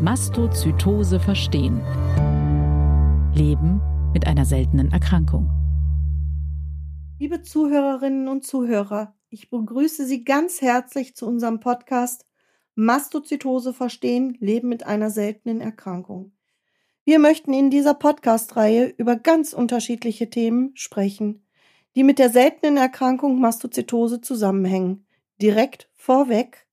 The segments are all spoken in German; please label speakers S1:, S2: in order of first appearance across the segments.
S1: Mastozytose verstehen. Leben mit einer seltenen Erkrankung.
S2: Liebe Zuhörerinnen und Zuhörer, ich begrüße Sie ganz herzlich zu unserem Podcast Mastozytose verstehen, Leben mit einer seltenen Erkrankung. Wir möchten in dieser Podcast-Reihe über ganz unterschiedliche Themen sprechen, die mit der seltenen Erkrankung Mastozytose zusammenhängen. Direkt vorweg,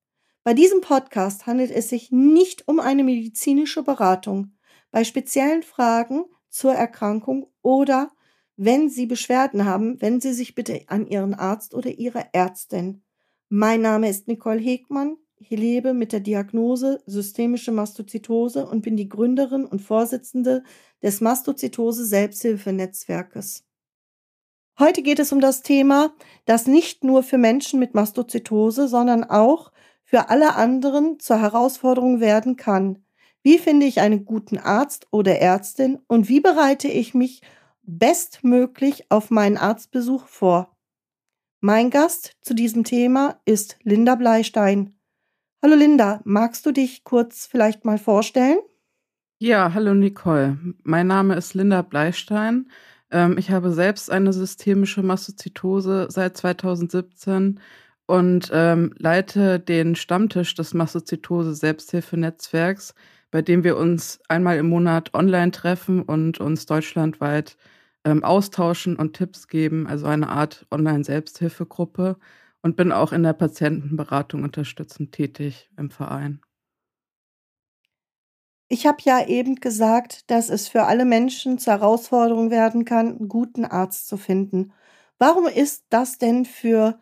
S2: bei diesem Podcast handelt es sich nicht um eine medizinische Beratung. Bei speziellen Fragen zur Erkrankung oder wenn Sie Beschwerden haben, wenden Sie sich bitte an Ihren Arzt oder Ihre Ärztin. Mein Name ist Nicole Hegmann. Ich lebe mit der Diagnose systemische Mastozytose und bin die Gründerin und Vorsitzende des Mastozytose Selbsthilfenetzwerkes. Heute geht es um das Thema, das nicht nur für Menschen mit Mastozytose, sondern auch für alle anderen zur Herausforderung werden kann. Wie finde ich einen guten Arzt oder Ärztin und wie bereite ich mich bestmöglich auf meinen Arztbesuch vor? Mein Gast zu diesem Thema ist Linda Bleistein. Hallo Linda, magst du dich kurz vielleicht mal vorstellen?
S3: Ja, hallo Nicole. Mein Name ist Linda Bleistein. Ähm, ich habe selbst eine systemische Mastozytose seit 2017 und ähm, leite den Stammtisch des Mastozytose Selbsthilfenetzwerks, bei dem wir uns einmal im Monat online treffen und uns deutschlandweit ähm, austauschen und Tipps geben, also eine Art Online-Selbsthilfegruppe und bin auch in der Patientenberatung unterstützend tätig im Verein.
S2: Ich habe ja eben gesagt, dass es für alle Menschen zur Herausforderung werden kann, einen guten Arzt zu finden. Warum ist das denn für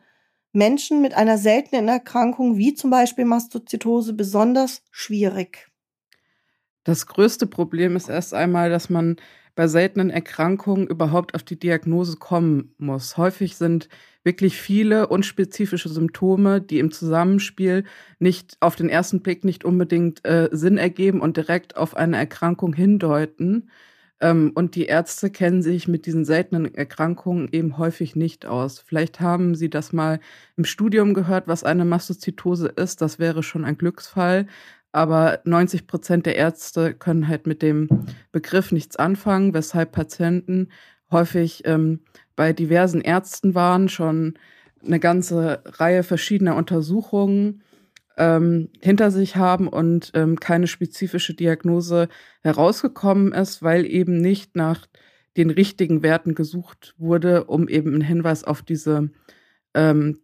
S2: Menschen mit einer seltenen Erkrankung wie zum Beispiel Mastozytose besonders schwierig?
S3: Das größte Problem ist erst einmal, dass man bei seltenen Erkrankungen überhaupt auf die Diagnose kommen muss. Häufig sind wirklich viele unspezifische Symptome, die im Zusammenspiel nicht auf den ersten Blick nicht unbedingt äh, Sinn ergeben und direkt auf eine Erkrankung hindeuten. Ähm, und die Ärzte kennen sich mit diesen seltenen Erkrankungen eben häufig nicht aus. Vielleicht haben Sie das mal im Studium gehört, was eine Mastozytose ist. Das wäre schon ein Glücksfall. Aber 90 Prozent der Ärzte können halt mit dem Begriff nichts anfangen, weshalb Patienten häufig ähm, bei diversen Ärzten waren, schon eine ganze Reihe verschiedener Untersuchungen ähm, hinter sich haben und ähm, keine spezifische Diagnose herausgekommen ist, weil eben nicht nach den richtigen Werten gesucht wurde, um eben einen Hinweis auf diese ähm,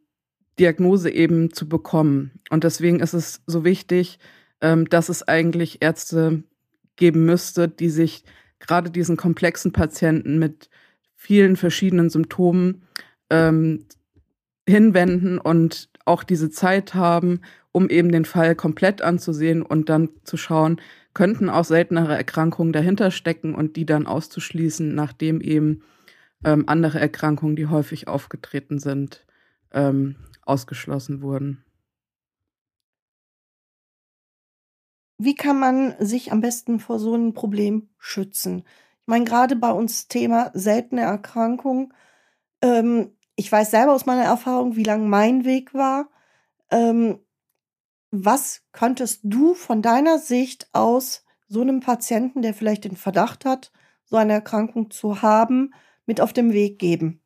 S3: Diagnose eben zu bekommen. Und deswegen ist es so wichtig, ähm, dass es eigentlich Ärzte geben müsste, die sich gerade diesen komplexen Patienten mit vielen verschiedenen Symptomen ähm, hinwenden und auch diese Zeit haben, um eben den Fall komplett anzusehen und dann zu schauen, könnten auch seltenere Erkrankungen dahinter stecken und die dann auszuschließen, nachdem eben ähm, andere Erkrankungen, die häufig aufgetreten sind, ähm, ausgeschlossen wurden.
S2: Wie kann man sich am besten vor so einem Problem schützen? Ich meine, gerade bei uns Thema seltene Erkrankung. Ähm, ich weiß selber aus meiner Erfahrung, wie lang mein Weg war. Ähm, was könntest du von deiner Sicht aus so einem Patienten, der vielleicht den Verdacht hat, so eine Erkrankung zu haben, mit auf dem Weg geben?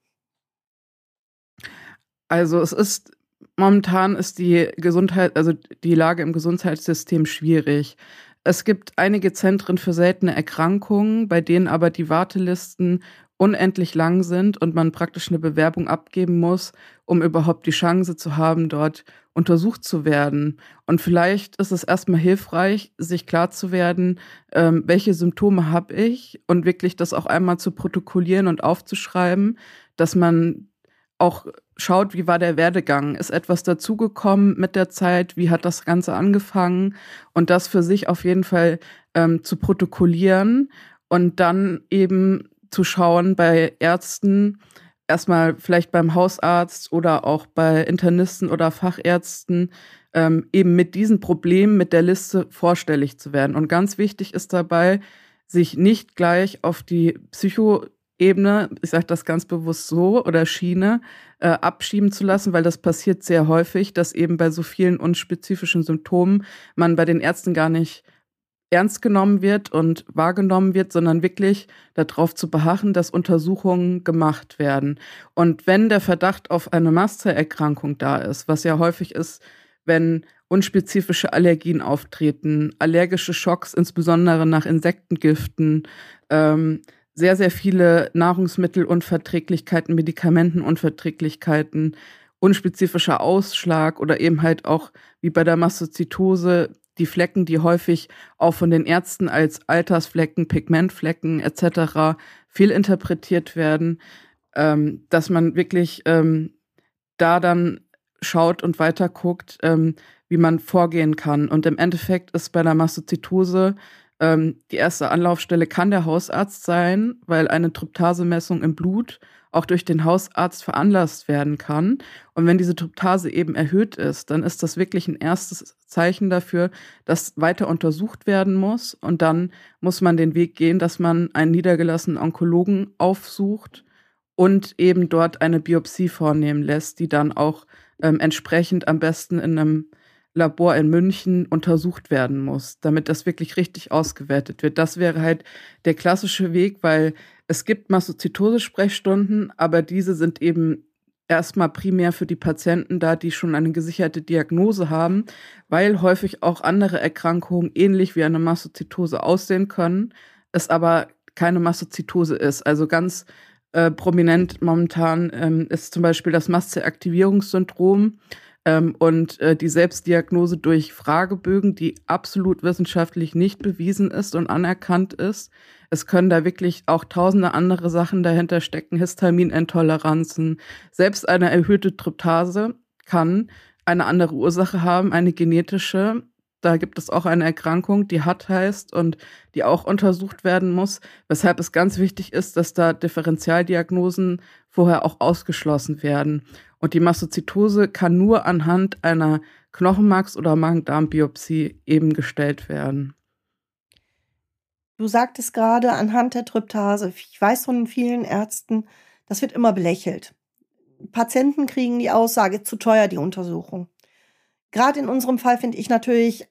S3: Also es ist momentan ist die Gesundheit, also die Lage im Gesundheitssystem schwierig. Es gibt einige Zentren für seltene Erkrankungen, bei denen aber die Wartelisten unendlich lang sind und man praktisch eine Bewerbung abgeben muss, um überhaupt die Chance zu haben, dort untersucht zu werden. Und vielleicht ist es erstmal hilfreich, sich klar zu werden, ähm, welche Symptome habe ich und wirklich das auch einmal zu protokollieren und aufzuschreiben, dass man auch schaut, wie war der Werdegang? Ist etwas dazugekommen mit der Zeit? Wie hat das Ganze angefangen? Und das für sich auf jeden Fall ähm, zu protokollieren und dann eben zu schauen bei Ärzten, erstmal vielleicht beim Hausarzt oder auch bei Internisten oder Fachärzten, ähm, eben mit diesen Problemen mit der Liste vorstellig zu werden. Und ganz wichtig ist dabei, sich nicht gleich auf die Psychoebene, ich sage das ganz bewusst so, oder Schiene äh, abschieben zu lassen, weil das passiert sehr häufig, dass eben bei so vielen unspezifischen Symptomen man bei den Ärzten gar nicht ernst genommen wird und wahrgenommen wird, sondern wirklich darauf zu beharren, dass Untersuchungen gemacht werden. Und wenn der Verdacht auf eine Mastzererkrankung da ist, was ja häufig ist, wenn unspezifische Allergien auftreten, allergische Schocks, insbesondere nach Insektengiften, ähm, sehr, sehr viele Nahrungsmittelunverträglichkeiten, Medikamentenunverträglichkeiten, unspezifischer Ausschlag oder eben halt auch wie bei der Mastozytose die Flecken, die häufig auch von den Ärzten als Altersflecken, Pigmentflecken etc. fehlinterpretiert werden, ähm, dass man wirklich ähm, da dann schaut und weiter guckt, ähm, wie man vorgehen kann. Und im Endeffekt ist bei der Mastozytose ähm, die erste Anlaufstelle kann der Hausarzt sein, weil eine Tryptasemessung im Blut auch durch den Hausarzt veranlasst werden kann. Und wenn diese Tryptase eben erhöht ist, dann ist das wirklich ein erstes Zeichen dafür, dass weiter untersucht werden muss. Und dann muss man den Weg gehen, dass man einen niedergelassenen Onkologen aufsucht und eben dort eine Biopsie vornehmen lässt, die dann auch ähm, entsprechend am besten in einem Labor in München untersucht werden muss, damit das wirklich richtig ausgewertet wird. Das wäre halt der klassische Weg, weil es gibt Mastozytose-Sprechstunden, aber diese sind eben erstmal primär für die Patienten da, die schon eine gesicherte Diagnose haben, weil häufig auch andere Erkrankungen ähnlich wie eine Mastozytose aussehen können, es aber keine Mastozytose ist. Also ganz äh, prominent momentan ähm, ist zum Beispiel das Mastzellaktivierungssyndrom ähm, und äh, die Selbstdiagnose durch Fragebögen, die absolut wissenschaftlich nicht bewiesen ist und anerkannt ist. Es können da wirklich auch tausende andere Sachen dahinter stecken, Histaminintoleranzen. Selbst eine erhöhte Tryptase kann eine andere Ursache haben, eine genetische. Da gibt es auch eine Erkrankung, die HAT heißt und die auch untersucht werden muss, weshalb es ganz wichtig ist, dass da Differentialdiagnosen vorher auch ausgeschlossen werden. Und die Mastozytose kann nur anhand einer Knochenmarks- oder Magen-Darm-Biopsie eben gestellt werden.
S2: Du sagtest gerade anhand der Tryptase. Ich weiß von vielen Ärzten, das wird immer belächelt. Patienten kriegen die Aussage, zu teuer die Untersuchung. Gerade in unserem Fall finde ich natürlich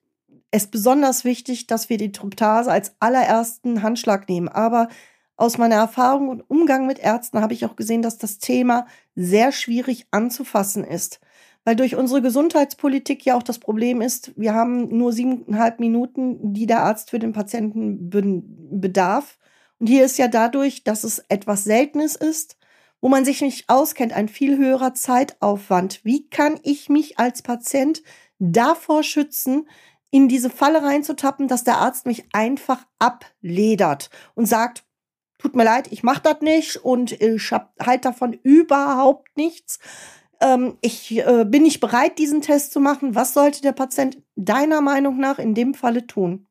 S2: es besonders wichtig, dass wir die Tryptase als allerersten Handschlag nehmen. Aber aus meiner Erfahrung und Umgang mit Ärzten habe ich auch gesehen, dass das Thema sehr schwierig anzufassen ist. Weil durch unsere Gesundheitspolitik ja auch das Problem ist, wir haben nur siebeneinhalb Minuten, die der Arzt für den Patienten bedarf. Und hier ist ja dadurch, dass es etwas Seltenes ist, wo man sich nicht auskennt, ein viel höherer Zeitaufwand. Wie kann ich mich als Patient davor schützen, in diese Falle reinzutappen, dass der Arzt mich einfach abledert und sagt, tut mir leid, ich mache das nicht und ich habe halt davon überhaupt nichts. Ähm, ich äh, bin nicht bereit, diesen Test zu machen. Was sollte der Patient deiner Meinung nach in dem Falle tun?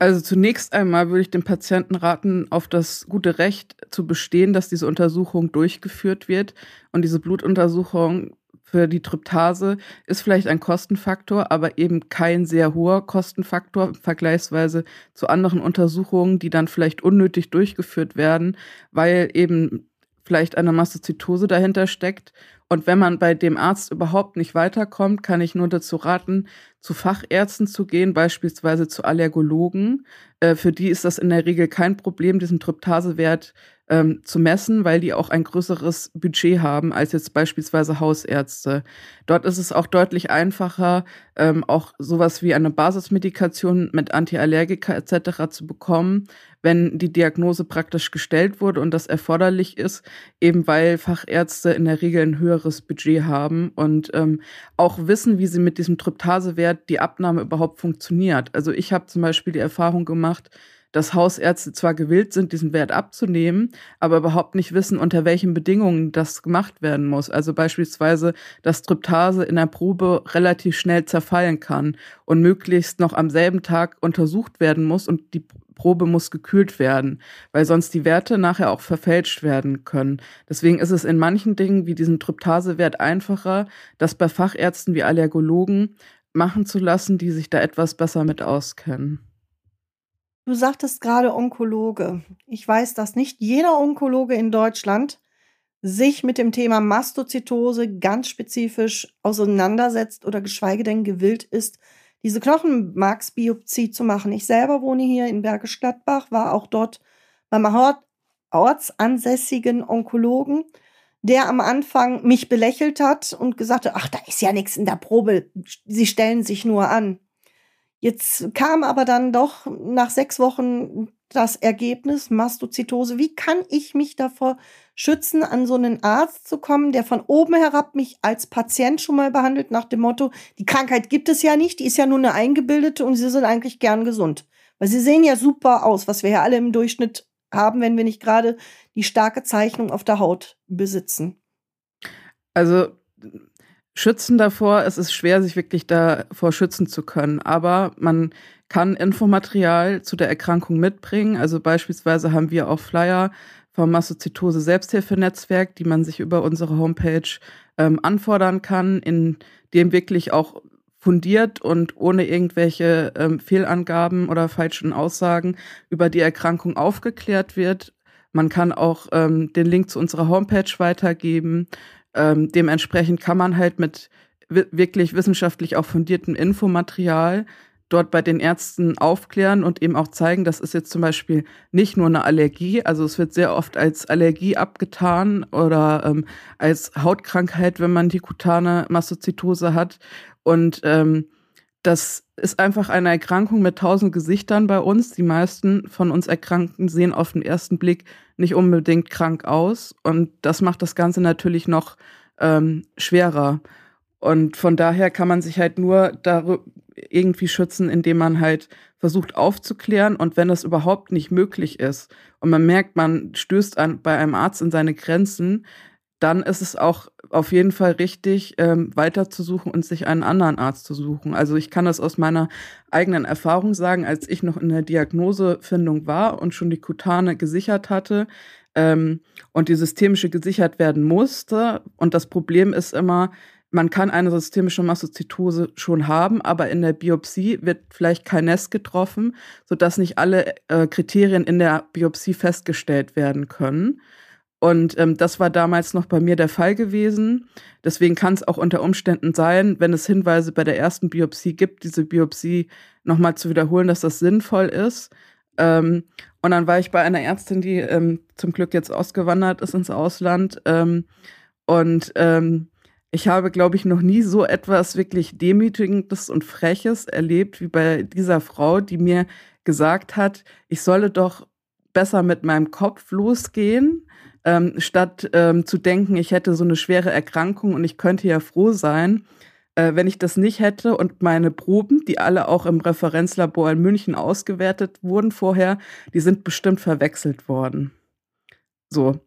S3: Also zunächst einmal würde ich dem Patienten raten, auf das gute Recht zu bestehen, dass diese Untersuchung durchgeführt wird. Und diese Blutuntersuchung für die Tryptase ist vielleicht ein Kostenfaktor, aber eben kein sehr hoher Kostenfaktor vergleichsweise zu anderen Untersuchungen, die dann vielleicht unnötig durchgeführt werden, weil eben vielleicht eine Mastozytose dahinter steckt. Und wenn man bei dem Arzt überhaupt nicht weiterkommt, kann ich nur dazu raten, zu Fachärzten zu gehen, beispielsweise zu Allergologen. Äh, für die ist das in der Regel kein Problem, diesen Tryptasewert ähm, zu messen, weil die auch ein größeres Budget haben als jetzt beispielsweise Hausärzte. Dort ist es auch deutlich einfacher, ähm, auch sowas wie eine Basismedikation mit Antiallergika etc. zu bekommen, wenn die Diagnose praktisch gestellt wurde und das erforderlich ist, eben weil Fachärzte in der Regel ein höheres Budget haben und ähm, auch wissen, wie sie mit diesem Tryptasewert die Abnahme überhaupt funktioniert. Also ich habe zum Beispiel die Erfahrung gemacht, dass Hausärzte zwar gewillt sind, diesen Wert abzunehmen, aber überhaupt nicht wissen, unter welchen Bedingungen das gemacht werden muss. Also beispielsweise, dass Tryptase in der Probe relativ schnell zerfallen kann und möglichst noch am selben Tag untersucht werden muss und die Probe muss gekühlt werden, weil sonst die Werte nachher auch verfälscht werden können. Deswegen ist es in manchen Dingen wie diesen Tryptasewert einfacher, das bei Fachärzten wie Allergologen machen zu lassen, die sich da etwas besser mit auskennen.
S2: Du sagtest gerade Onkologe. Ich weiß, dass nicht jeder Onkologe in Deutschland sich mit dem Thema Mastozytose ganz spezifisch auseinandersetzt oder geschweige denn gewillt ist, diese Knochenmarksbiopsie zu machen. Ich selber wohne hier in Bergisch Gladbach, war auch dort beim ortsansässigen Onkologen, der am Anfang mich belächelt hat und gesagt hat, ach, da ist ja nichts in der Probe, sie stellen sich nur an. Jetzt kam aber dann doch nach sechs Wochen das Ergebnis Mastozytose. Wie kann ich mich davor schützen, an so einen Arzt zu kommen, der von oben herab mich als Patient schon mal behandelt, nach dem Motto, die Krankheit gibt es ja nicht, die ist ja nur eine eingebildete und sie sind eigentlich gern gesund. Weil sie sehen ja super aus, was wir ja alle im Durchschnitt haben, wenn wir nicht gerade die starke Zeichnung auf der Haut besitzen.
S3: Also schützen davor, es ist schwer, sich wirklich davor schützen zu können. Aber man kann Infomaterial zu der Erkrankung mitbringen. Also beispielsweise haben wir auch Flyer vom Mastozytose Selbsthilfenetzwerk, die man sich über unsere Homepage ähm, anfordern kann, in dem wirklich auch fundiert und ohne irgendwelche ähm, Fehlangaben oder falschen Aussagen über die Erkrankung aufgeklärt wird. Man kann auch ähm, den Link zu unserer Homepage weitergeben. Ähm, dementsprechend kann man halt mit wirklich wissenschaftlich auch fundiertem Infomaterial dort bei den Ärzten aufklären und eben auch zeigen, das ist jetzt zum Beispiel nicht nur eine Allergie, also es wird sehr oft als Allergie abgetan oder ähm, als Hautkrankheit, wenn man die kutane Mastozytose hat. Und ähm, das ist einfach eine Erkrankung mit tausend Gesichtern bei uns. Die meisten von uns Erkrankten sehen auf den ersten Blick nicht unbedingt krank aus. Und das macht das Ganze natürlich noch ähm, schwerer. Und von daher kann man sich halt nur irgendwie schützen, indem man halt versucht aufzuklären. Und wenn das überhaupt nicht möglich ist und man merkt, man stößt an, bei einem Arzt in seine Grenzen, dann ist es auch auf jeden Fall richtig, ähm, weiterzusuchen und sich einen anderen Arzt zu suchen. Also ich kann das aus meiner eigenen Erfahrung sagen, als ich noch in der Diagnosefindung war und schon die Kutane gesichert hatte ähm, und die systemische gesichert werden musste. Und das Problem ist immer, man kann eine systemische Mastozytose schon haben, aber in der Biopsie wird vielleicht kein Nest getroffen, sodass nicht alle äh, Kriterien in der Biopsie festgestellt werden können. Und ähm, das war damals noch bei mir der Fall gewesen. Deswegen kann es auch unter Umständen sein, wenn es Hinweise bei der ersten Biopsie gibt, diese Biopsie nochmal zu wiederholen, dass das sinnvoll ist. Ähm, und dann war ich bei einer Ärztin, die ähm, zum Glück jetzt ausgewandert ist ins Ausland. Ähm, und ähm, ich habe, glaube ich, noch nie so etwas wirklich Demütigendes und Freches erlebt wie bei dieser Frau, die mir gesagt hat, ich solle doch besser mit meinem Kopf losgehen, ähm, statt ähm, zu denken, ich hätte so eine schwere Erkrankung und ich könnte ja froh sein, äh, wenn ich das nicht hätte und meine Proben, die alle auch im Referenzlabor in München ausgewertet wurden vorher, die sind bestimmt verwechselt worden. So,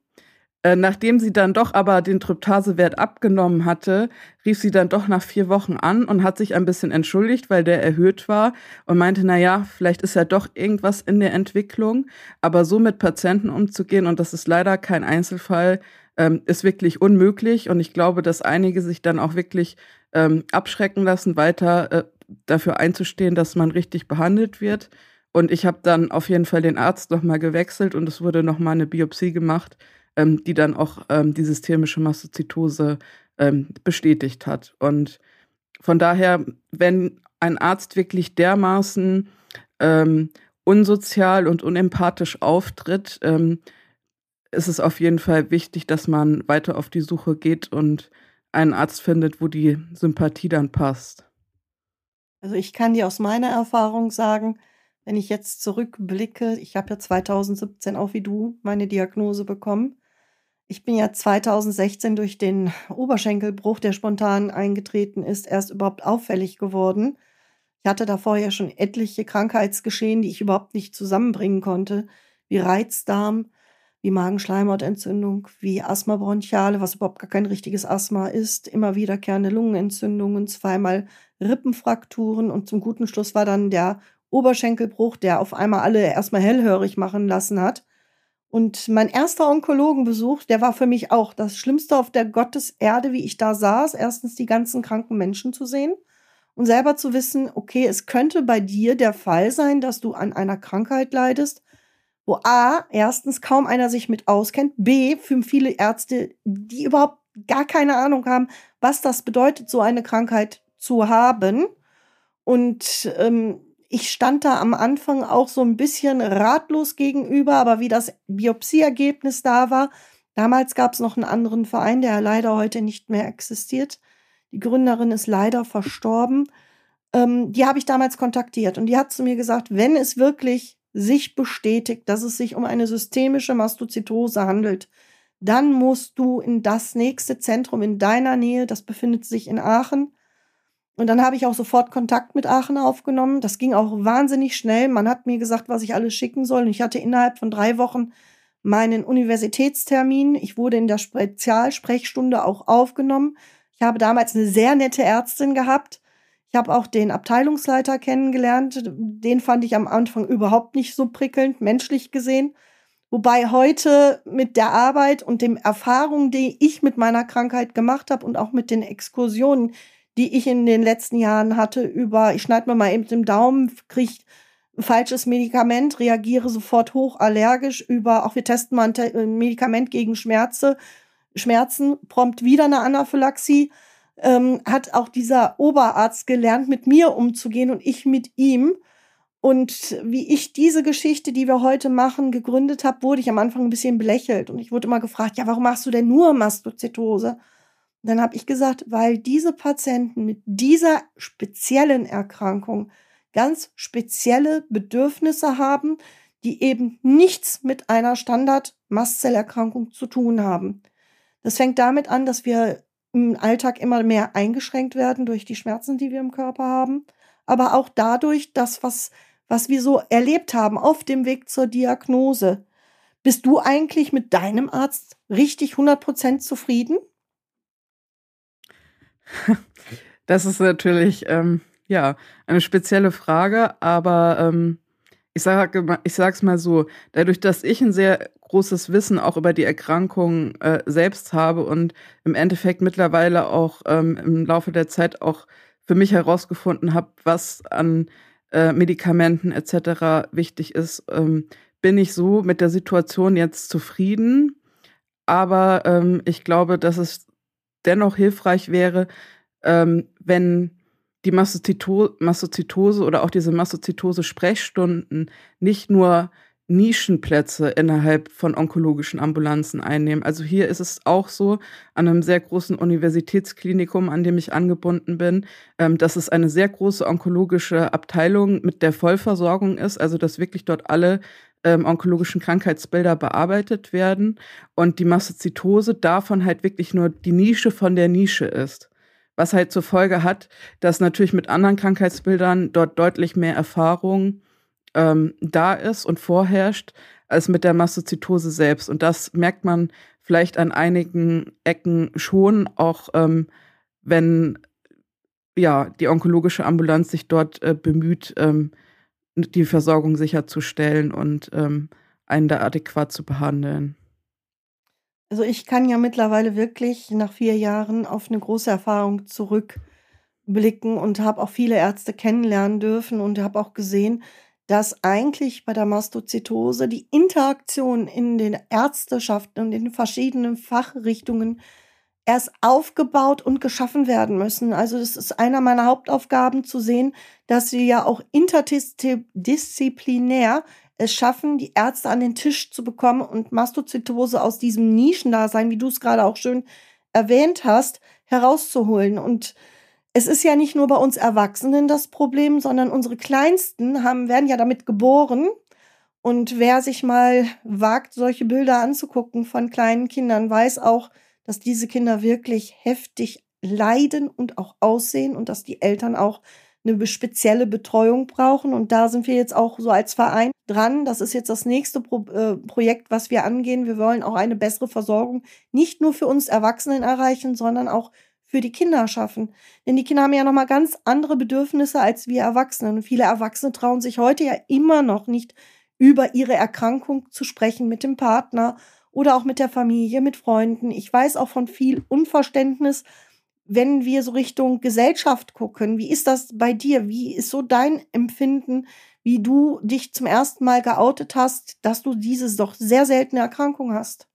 S3: äh, nachdem sie dann doch aber den Tryptasewert abgenommen hatte, rief sie dann doch nach vier Wochen an und hat sich ein bisschen entschuldigt, weil der erhöht war und meinte, na ja, vielleicht ist ja doch irgendwas in der Entwicklung, aber so mit Patienten umzugehen und das ist leider kein Einzelfall, ähm, ist wirklich unmöglich und ich glaube, dass einige sich dann auch wirklich ähm, abschrecken lassen, weiter äh, dafür einzustehen, dass man richtig behandelt wird. Und ich habe dann auf jeden Fall den Arzt nochmal gewechselt und es wurde nochmal eine Biopsie gemacht ähm, die dann auch ähm, die systemische Mastozytose ähm, bestätigt hat. Und von daher, wenn ein Arzt wirklich dermaßen ähm, unsozial und unempathisch auftritt, ähm, ist es auf jeden Fall wichtig, dass man weiter auf die Suche geht und einen Arzt findet, wo die Sympathie dann passt.
S2: Also ich kann dir aus meiner Erfahrung sagen, wenn ich jetzt zurückblicke, ich habe ja 2017 auch wie du meine Diagnose bekommen. Ich bin ja 2016 durch den Oberschenkelbruch, der spontan eingetreten ist, erst überhaupt auffällig geworden. Ich hatte da vorher schon etliche Krankheitsgeschehen, die ich überhaupt nicht zusammenbringen konnte, wie Reizdarm, wie Magenschleimhautentzündung, wie Asthma bronchiale, was überhaupt gar kein richtiges Asthma ist, immer wiederkehrende Lungenentzündungen, zweimal Rippenfrakturen und zum guten Schluss war dann der Oberschenkelbruch, der auf einmal alle erstmal hellhörig machen lassen hat. Und mein erster Onkologenbesuch, der war für mich auch das Schlimmste auf der Gotteserde, wie ich da saß. Erstens die ganzen kranken Menschen zu sehen und selber zu wissen, okay, es könnte bei dir der Fall sein, dass du an einer Krankheit leidest, wo A, erstens kaum einer sich mit auskennt, B, für viele Ärzte, die überhaupt gar keine Ahnung haben, was das bedeutet, so eine Krankheit zu haben Und ähm, ich stand da am Anfang auch so ein bisschen ratlos gegenüber, aber wie das Biopsieergebnis da war, damals gab es noch einen anderen Verein, der leider heute nicht mehr existiert. Die Gründerin ist leider verstorben. Ähm, die habe ich damals kontaktiert und die hat zu mir gesagt, wenn es wirklich sich bestätigt, dass es sich um eine systemische Mastozytose handelt, dann musst du in das nächste Zentrum in deiner Nähe, das befindet sich in Aachen, und dann habe ich auch sofort Kontakt mit Aachen aufgenommen. Das ging auch wahnsinnig schnell. Man hat mir gesagt, was ich alles schicken soll. Und ich hatte innerhalb von drei Wochen meinen Universitätstermin. Ich wurde in der Spezialsprechstunde auch aufgenommen. Ich habe damals eine sehr nette Ärztin gehabt. Ich habe auch den Abteilungsleiter kennengelernt. Den fand ich am Anfang überhaupt nicht so prickelnd, menschlich gesehen. Wobei heute mit der Arbeit und den Erfahrungen, die ich mit meiner Krankheit gemacht habe und auch mit den Exkursionen, die ich in den letzten Jahren hatte, über, ich schneide mir mal eben den Daumen, kriege ein falsches Medikament, reagiere sofort hochallergisch, über, auch wir testen mal ein Medikament gegen Schmerze, Schmerzen, prompt wieder eine Anaphylaxie, ähm, hat auch dieser Oberarzt gelernt, mit mir umzugehen und ich mit ihm. Und wie ich diese Geschichte, die wir heute machen, gegründet habe, wurde ich am Anfang ein bisschen belächelt. Und ich wurde immer gefragt, ja, warum machst du denn nur Mastozytose? Dann habe ich gesagt, weil diese Patienten mit dieser speziellen Erkrankung ganz spezielle Bedürfnisse haben, die eben nichts mit einer Standard-Mastzellerkrankung zu tun haben. Das fängt damit an, dass wir im Alltag immer mehr eingeschränkt werden durch die Schmerzen, die wir im Körper haben, aber auch dadurch, dass was, was wir so erlebt haben auf dem Weg zur Diagnose. Bist du eigentlich mit deinem Arzt richtig 100% zufrieden?
S3: Das ist natürlich, ähm, ja, eine spezielle Frage, aber ähm, ich sage ich sag's mal so, dadurch, dass ich ein sehr großes Wissen auch über die Erkrankung äh, selbst habe und im Endeffekt mittlerweile auch ähm, im Laufe der Zeit auch für mich herausgefunden habe, was an äh, Medikamenten etc. wichtig ist, ähm, bin ich so mit der Situation jetzt zufrieden. Aber ähm, ich glaube, dass es dennoch hilfreich wäre, ähm, wenn die Mastozyto Mastozytose oder auch diese Mastozytose-Sprechstunden nicht nur Nischenplätze innerhalb von onkologischen Ambulanzen einnehmen. Also hier ist es auch so, an einem sehr großen Universitätsklinikum, an dem ich angebunden bin, ähm, dass es eine sehr große onkologische Abteilung mit der Vollversorgung ist, also dass wirklich dort alle ähm, onkologischen Krankheitsbilder bearbeitet werden und die Mastozytose davon halt wirklich nur die Nische von der Nische ist. Was halt zur Folge hat, dass natürlich mit anderen Krankheitsbildern dort deutlich mehr Erfahrung ähm, da ist und vorherrscht, als mit der Mastozytose selbst. Und das merkt man vielleicht an einigen Ecken schon, auch ähm, wenn ja die onkologische Ambulanz sich dort äh, bemüht, ähm, die Versorgung sicherzustellen und ähm, einen da adäquat zu behandeln.
S2: Also ich kann ja mittlerweile wirklich nach vier Jahren auf eine große Erfahrung zurückblicken und habe auch viele Ärzte kennenlernen dürfen und habe auch gesehen, dass eigentlich bei der Mastozytose die Interaktion in den Ärzteschaften und in den verschiedenen Fachrichtungen erst aufgebaut und geschaffen werden müssen. Also das ist einer meiner Hauptaufgaben zu sehen, dass wir ja auch interdisziplinär es schaffen, die Ärzte an den Tisch zu bekommen und Mastozytose aus diesem Nischendasein, wie du es gerade auch schön erwähnt hast, herauszuholen. Und es ist ja nicht nur bei uns Erwachsenen das Problem, sondern unsere Kleinsten haben, werden ja damit geboren. Und wer sich mal wagt, solche Bilder anzugucken von kleinen Kindern, weiß auch, dass diese Kinder wirklich heftig leiden und auch aussehen und dass die Eltern auch eine spezielle Betreuung brauchen. Und da sind wir jetzt auch so als Verein dran. Das ist jetzt das nächste Pro äh, Projekt, was wir angehen. Wir wollen auch eine bessere Versorgung nicht nur für uns Erwachsenen erreichen, sondern auch für die Kinder schaffen. Denn die Kinder haben ja nochmal ganz andere Bedürfnisse als wir Erwachsenen. Und viele Erwachsene trauen sich heute ja immer noch nicht über ihre Erkrankung zu sprechen mit dem Partner oder auch mit der Familie, mit Freunden. Ich weiß auch von viel Unverständnis, wenn wir so Richtung Gesellschaft gucken. Wie ist das bei dir? Wie ist so dein Empfinden, wie du dich zum ersten Mal geoutet hast, dass du diese doch sehr seltene Erkrankung hast?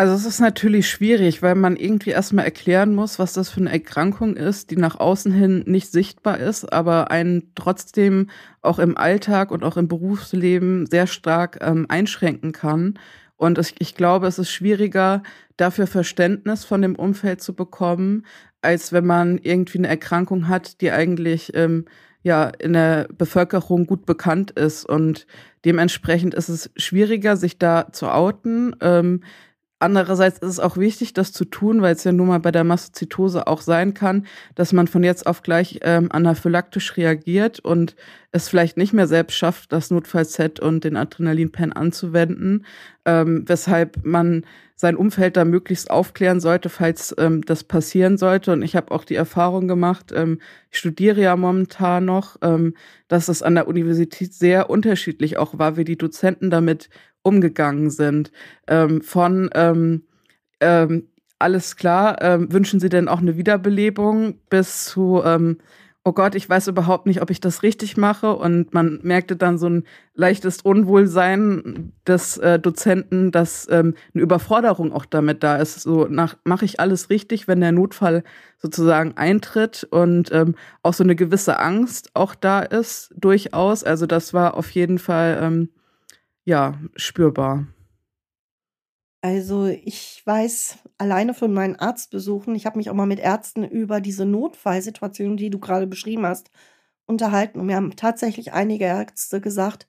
S3: Also es ist natürlich schwierig, weil man irgendwie erstmal erklären muss, was das für eine Erkrankung ist, die nach außen hin nicht sichtbar ist, aber einen trotzdem auch im Alltag und auch im Berufsleben sehr stark ähm, einschränken kann. Und ich, ich glaube, es ist schwieriger, dafür Verständnis von dem Umfeld zu bekommen, als wenn man irgendwie eine Erkrankung hat, die eigentlich ähm, ja in der Bevölkerung gut bekannt ist. Und dementsprechend ist es schwieriger, sich da zu outen. Ähm, Andererseits ist es auch wichtig, das zu tun, weil es ja nun mal bei der Mastozytose auch sein kann, dass man von jetzt auf gleich ähm, anaphylaktisch reagiert und es vielleicht nicht mehr selbst schafft, das Notfallset und den Adrenalinpen anzuwenden, ähm, weshalb man sein Umfeld da möglichst aufklären sollte, falls ähm, das passieren sollte. Und ich habe auch die Erfahrung gemacht, ähm, ich studiere ja momentan noch, ähm, dass es an der Universität sehr unterschiedlich auch war, wie die Dozenten damit umgegangen sind. Ähm, von ähm, ähm, alles klar, ähm, wünschen Sie denn auch eine Wiederbelebung bis zu ähm, oh Gott, ich weiß überhaupt nicht, ob ich das richtig mache. Und man merkte dann so ein leichtes Unwohlsein des äh, Dozenten, dass ähm, eine Überforderung auch damit da ist. So nach mache ich alles richtig, wenn der Notfall sozusagen eintritt und ähm, auch so eine gewisse Angst auch da ist, durchaus. Also das war auf jeden Fall ähm, ja, spürbar.
S2: Also ich weiß alleine von meinen Arztbesuchen, ich habe mich auch mal mit Ärzten über diese Notfallsituation, die du gerade beschrieben hast, unterhalten. Und mir haben tatsächlich einige Ärzte gesagt,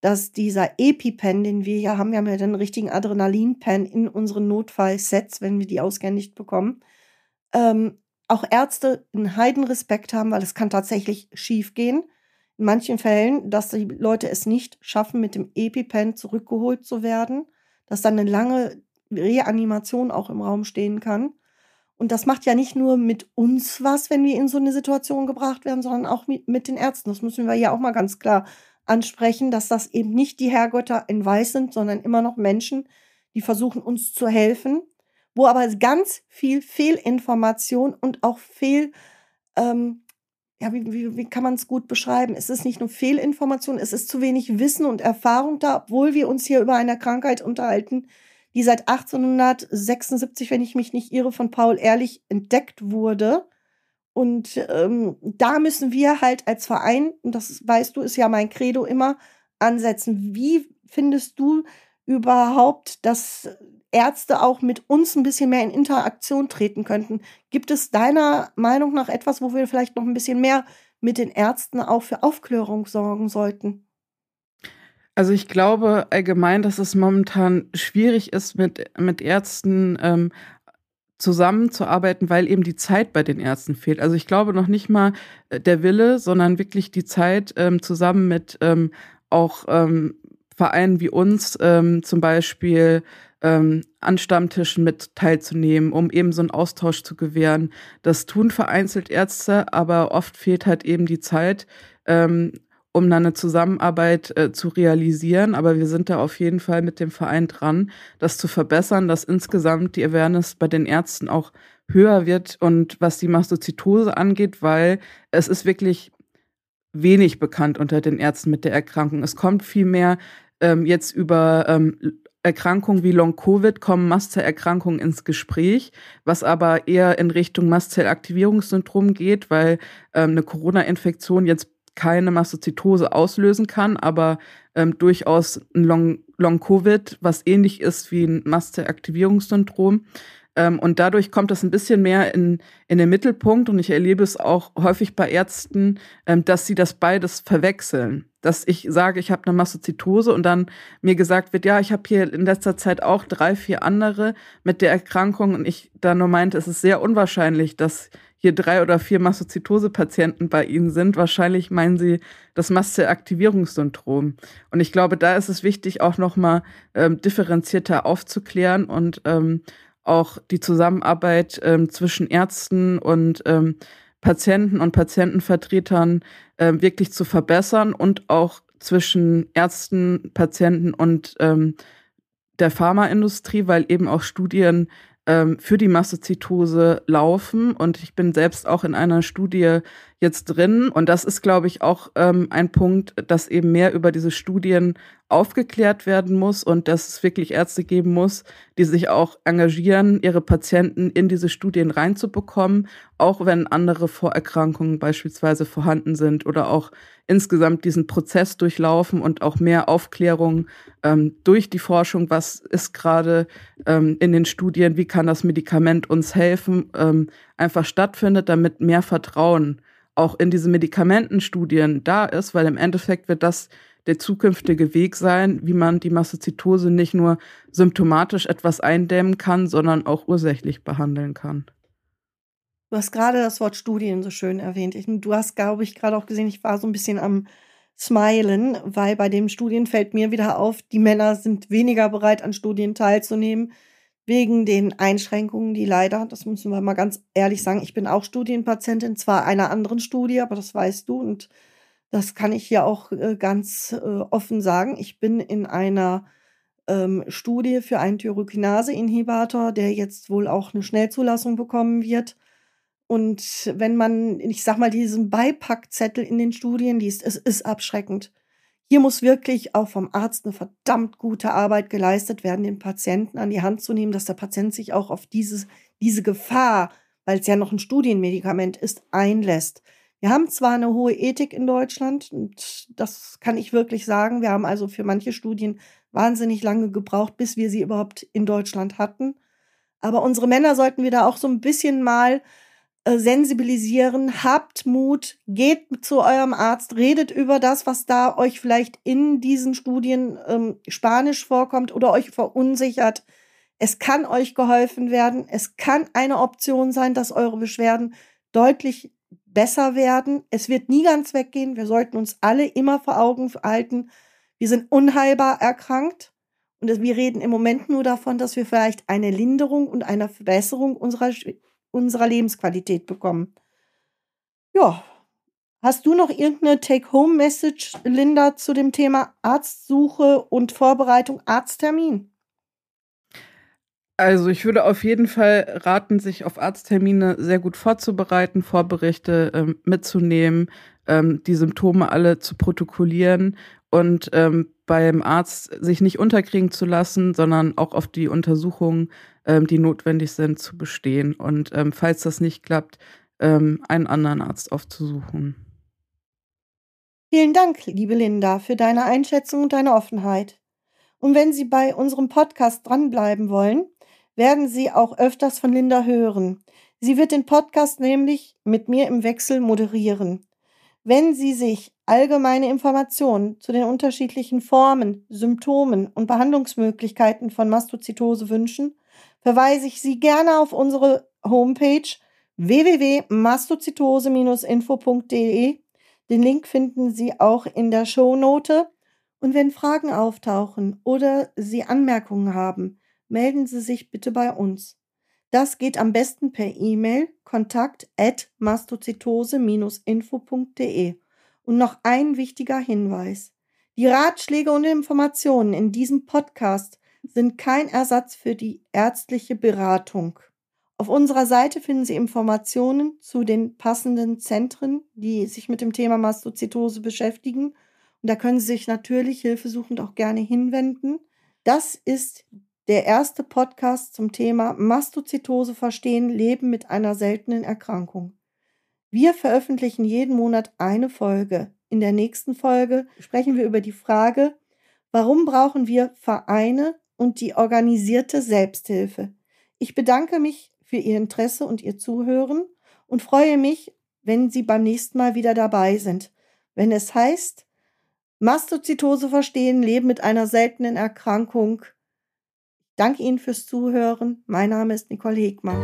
S2: dass dieser EpiPen, den wir hier haben, wir haben ja den richtigen Adrenalinpen in unseren Notfallsets, wenn wir die ausgehändigt bekommen, ähm, auch Ärzte einen Heidenrespekt haben, weil es kann tatsächlich schief gehen. In manchen Fällen, dass die Leute es nicht schaffen, mit dem EpiPen zurückgeholt zu werden, dass dann eine lange Reanimation auch im Raum stehen kann. Und das macht ja nicht nur mit uns was, wenn wir in so eine Situation gebracht werden, sondern auch mit, mit den Ärzten. Das müssen wir ja auch mal ganz klar ansprechen, dass das eben nicht die Herrgötter in Weiß sind, sondern immer noch Menschen, die versuchen, uns zu helfen, wo aber ganz viel Fehlinformation und auch Fehl, ähm, ja, wie, wie, wie kann man es gut beschreiben? Es ist nicht nur Fehlinformation, es ist zu wenig Wissen und Erfahrung da, obwohl wir uns hier über eine Krankheit unterhalten, die seit 1876, wenn ich mich nicht irre, von Paul Ehrlich entdeckt wurde. Und ähm, da müssen wir halt als Verein, und das weißt du, ist ja mein Credo immer, ansetzen. Wie findest du überhaupt, dass Ärzte auch mit uns ein bisschen mehr in Interaktion treten könnten. Gibt es deiner Meinung nach etwas, wo wir vielleicht noch ein bisschen mehr mit den Ärzten auch für Aufklärung sorgen sollten?
S3: Also ich glaube allgemein, dass es momentan schwierig ist, mit, mit Ärzten ähm, zusammenzuarbeiten, weil eben die Zeit bei den Ärzten fehlt. Also ich glaube noch nicht mal äh, der Wille, sondern wirklich die Zeit ähm, zusammen mit ähm, auch ähm, Vereinen wie uns ähm, zum Beispiel ähm, an Stammtischen mit teilzunehmen, um eben so einen Austausch zu gewähren. Das tun vereinzelt Ärzte, aber oft fehlt halt eben die Zeit, ähm, um dann eine Zusammenarbeit äh, zu realisieren. Aber wir sind da auf jeden Fall mit dem Verein dran, das zu verbessern, dass insgesamt die Awareness bei den Ärzten auch höher wird und was die Mastozytose angeht, weil es ist wirklich wenig bekannt unter den Ärzten mit der Erkrankung. Es kommt vielmehr ähm, jetzt über ähm, Erkrankungen wie Long-Covid kommen Mastzellerkrankungen ins Gespräch, was aber eher in Richtung Mastzellaktivierungssyndrom geht, weil ähm, eine Corona-Infektion jetzt keine Mastozytose auslösen kann, aber ähm, durchaus ein Long-Covid, was ähnlich ist wie ein Mastzellaktivierungssyndrom. Ähm, und dadurch kommt das ein bisschen mehr in, in den Mittelpunkt und ich erlebe es auch häufig bei Ärzten, ähm, dass sie das beides verwechseln. Dass ich sage, ich habe eine Mastozytose und dann mir gesagt wird, ja, ich habe hier in letzter Zeit auch drei, vier andere mit der Erkrankung und ich dann nur meinte, es ist sehr unwahrscheinlich, dass hier drei oder vier Mastozytose-Patienten bei Ihnen sind. Wahrscheinlich meinen Sie das Mastzellaktivierungssyndrom. Und ich glaube, da ist es wichtig, auch nochmal ähm, differenzierter aufzuklären und ähm, auch die Zusammenarbeit ähm, zwischen Ärzten und ähm, Patienten und Patientenvertretern äh, wirklich zu verbessern und auch zwischen Ärzten, Patienten und ähm, der Pharmaindustrie, weil eben auch Studien ähm, für die Mastozytose laufen. Und ich bin selbst auch in einer Studie jetzt drin. Und das ist, glaube ich, auch ähm, ein Punkt, dass eben mehr über diese Studien aufgeklärt werden muss und dass es wirklich Ärzte geben muss, die sich auch engagieren, ihre Patienten in diese Studien reinzubekommen, auch wenn andere Vorerkrankungen beispielsweise vorhanden sind oder auch insgesamt diesen Prozess durchlaufen und auch mehr Aufklärung ähm, durch die Forschung, was ist gerade ähm, in den Studien, wie kann das Medikament uns helfen, ähm, einfach stattfindet, damit mehr Vertrauen auch in diese Medikamentenstudien da ist, weil im Endeffekt wird das der zukünftige Weg sein, wie man die Mastozytose nicht nur symptomatisch etwas eindämmen kann, sondern auch ursächlich behandeln kann.
S2: Du hast gerade das Wort Studien so schön erwähnt. Ich, du hast, glaube ich, gerade auch gesehen, ich war so ein bisschen am Smilen, weil bei den Studien fällt mir wieder auf, die Männer sind weniger bereit, an Studien teilzunehmen, wegen den Einschränkungen, die leider, das müssen wir mal ganz ehrlich sagen, ich bin auch Studienpatientin, zwar einer anderen Studie, aber das weißt du und das kann ich hier auch äh, ganz äh, offen sagen. Ich bin in einer ähm, Studie für einen Tyrokinase-Inhibitor, der jetzt wohl auch eine Schnellzulassung bekommen wird. Und wenn man, ich sag mal, diesen Beipackzettel in den Studien liest, es ist abschreckend. Hier muss wirklich auch vom Arzt eine verdammt gute Arbeit geleistet werden, den Patienten an die Hand zu nehmen, dass der Patient sich auch auf dieses, diese Gefahr, weil es ja noch ein Studienmedikament ist, einlässt. Wir haben zwar eine hohe Ethik in Deutschland, und das kann ich wirklich sagen. Wir haben also für manche Studien wahnsinnig lange gebraucht, bis wir sie überhaupt in Deutschland hatten. Aber unsere Männer sollten wir da auch so ein bisschen mal sensibilisieren. Habt Mut, geht zu eurem Arzt, redet über das, was da euch vielleicht in diesen Studien ähm, Spanisch vorkommt oder euch verunsichert. Es kann euch geholfen werden. Es kann eine Option sein, dass eure Beschwerden deutlich besser werden. Es wird nie ganz weggehen. Wir sollten uns alle immer vor Augen halten, wir sind unheilbar erkrankt. Und wir reden im Moment nur davon, dass wir vielleicht eine Linderung und eine Verbesserung unserer, unserer Lebensqualität bekommen. Ja. Hast du noch irgendeine Take-Home-Message, Linda, zu dem Thema Arztsuche und Vorbereitung Arzttermin?
S3: Also ich würde auf jeden Fall raten, sich auf Arzttermine sehr gut vorzubereiten, Vorberichte ähm, mitzunehmen, ähm, die Symptome alle zu protokollieren und ähm, beim Arzt sich nicht unterkriegen zu lassen, sondern auch auf die Untersuchungen, ähm, die notwendig sind, zu bestehen. Und ähm, falls das nicht klappt, ähm, einen anderen Arzt aufzusuchen.
S2: Vielen Dank, liebe Linda, für deine Einschätzung und deine Offenheit. Und wenn Sie bei unserem Podcast dranbleiben wollen, werden Sie auch öfters von Linda hören. Sie wird den Podcast nämlich mit mir im Wechsel moderieren. Wenn Sie sich allgemeine Informationen zu den unterschiedlichen Formen, Symptomen und Behandlungsmöglichkeiten von Mastozytose wünschen, verweise ich Sie gerne auf unsere Homepage www.mastozytose-info.de. Den Link finden Sie auch in der Shownote. Und wenn Fragen auftauchen oder Sie Anmerkungen haben, melden Sie sich bitte bei uns. Das geht am besten per E-Mail kontakt at mastozytose-info.de. Und noch ein wichtiger Hinweis. Die Ratschläge und Informationen in diesem Podcast sind kein Ersatz für die ärztliche Beratung. Auf unserer Seite finden Sie Informationen zu den passenden Zentren, die sich mit dem Thema Mastozytose beschäftigen. Und da können Sie sich natürlich hilfesuchend auch gerne hinwenden. Das ist der erste Podcast zum Thema Mastozytose verstehen, Leben mit einer seltenen Erkrankung. Wir veröffentlichen jeden Monat eine Folge. In der nächsten Folge sprechen wir über die Frage, warum brauchen wir Vereine und die organisierte Selbsthilfe. Ich bedanke mich für Ihr Interesse und Ihr Zuhören und freue mich, wenn Sie beim nächsten Mal wieder dabei sind, wenn es heißt, Mastozytose verstehen, Leben mit einer seltenen Erkrankung, Danke Ihnen fürs Zuhören. Mein Name ist Nicole Hegmann.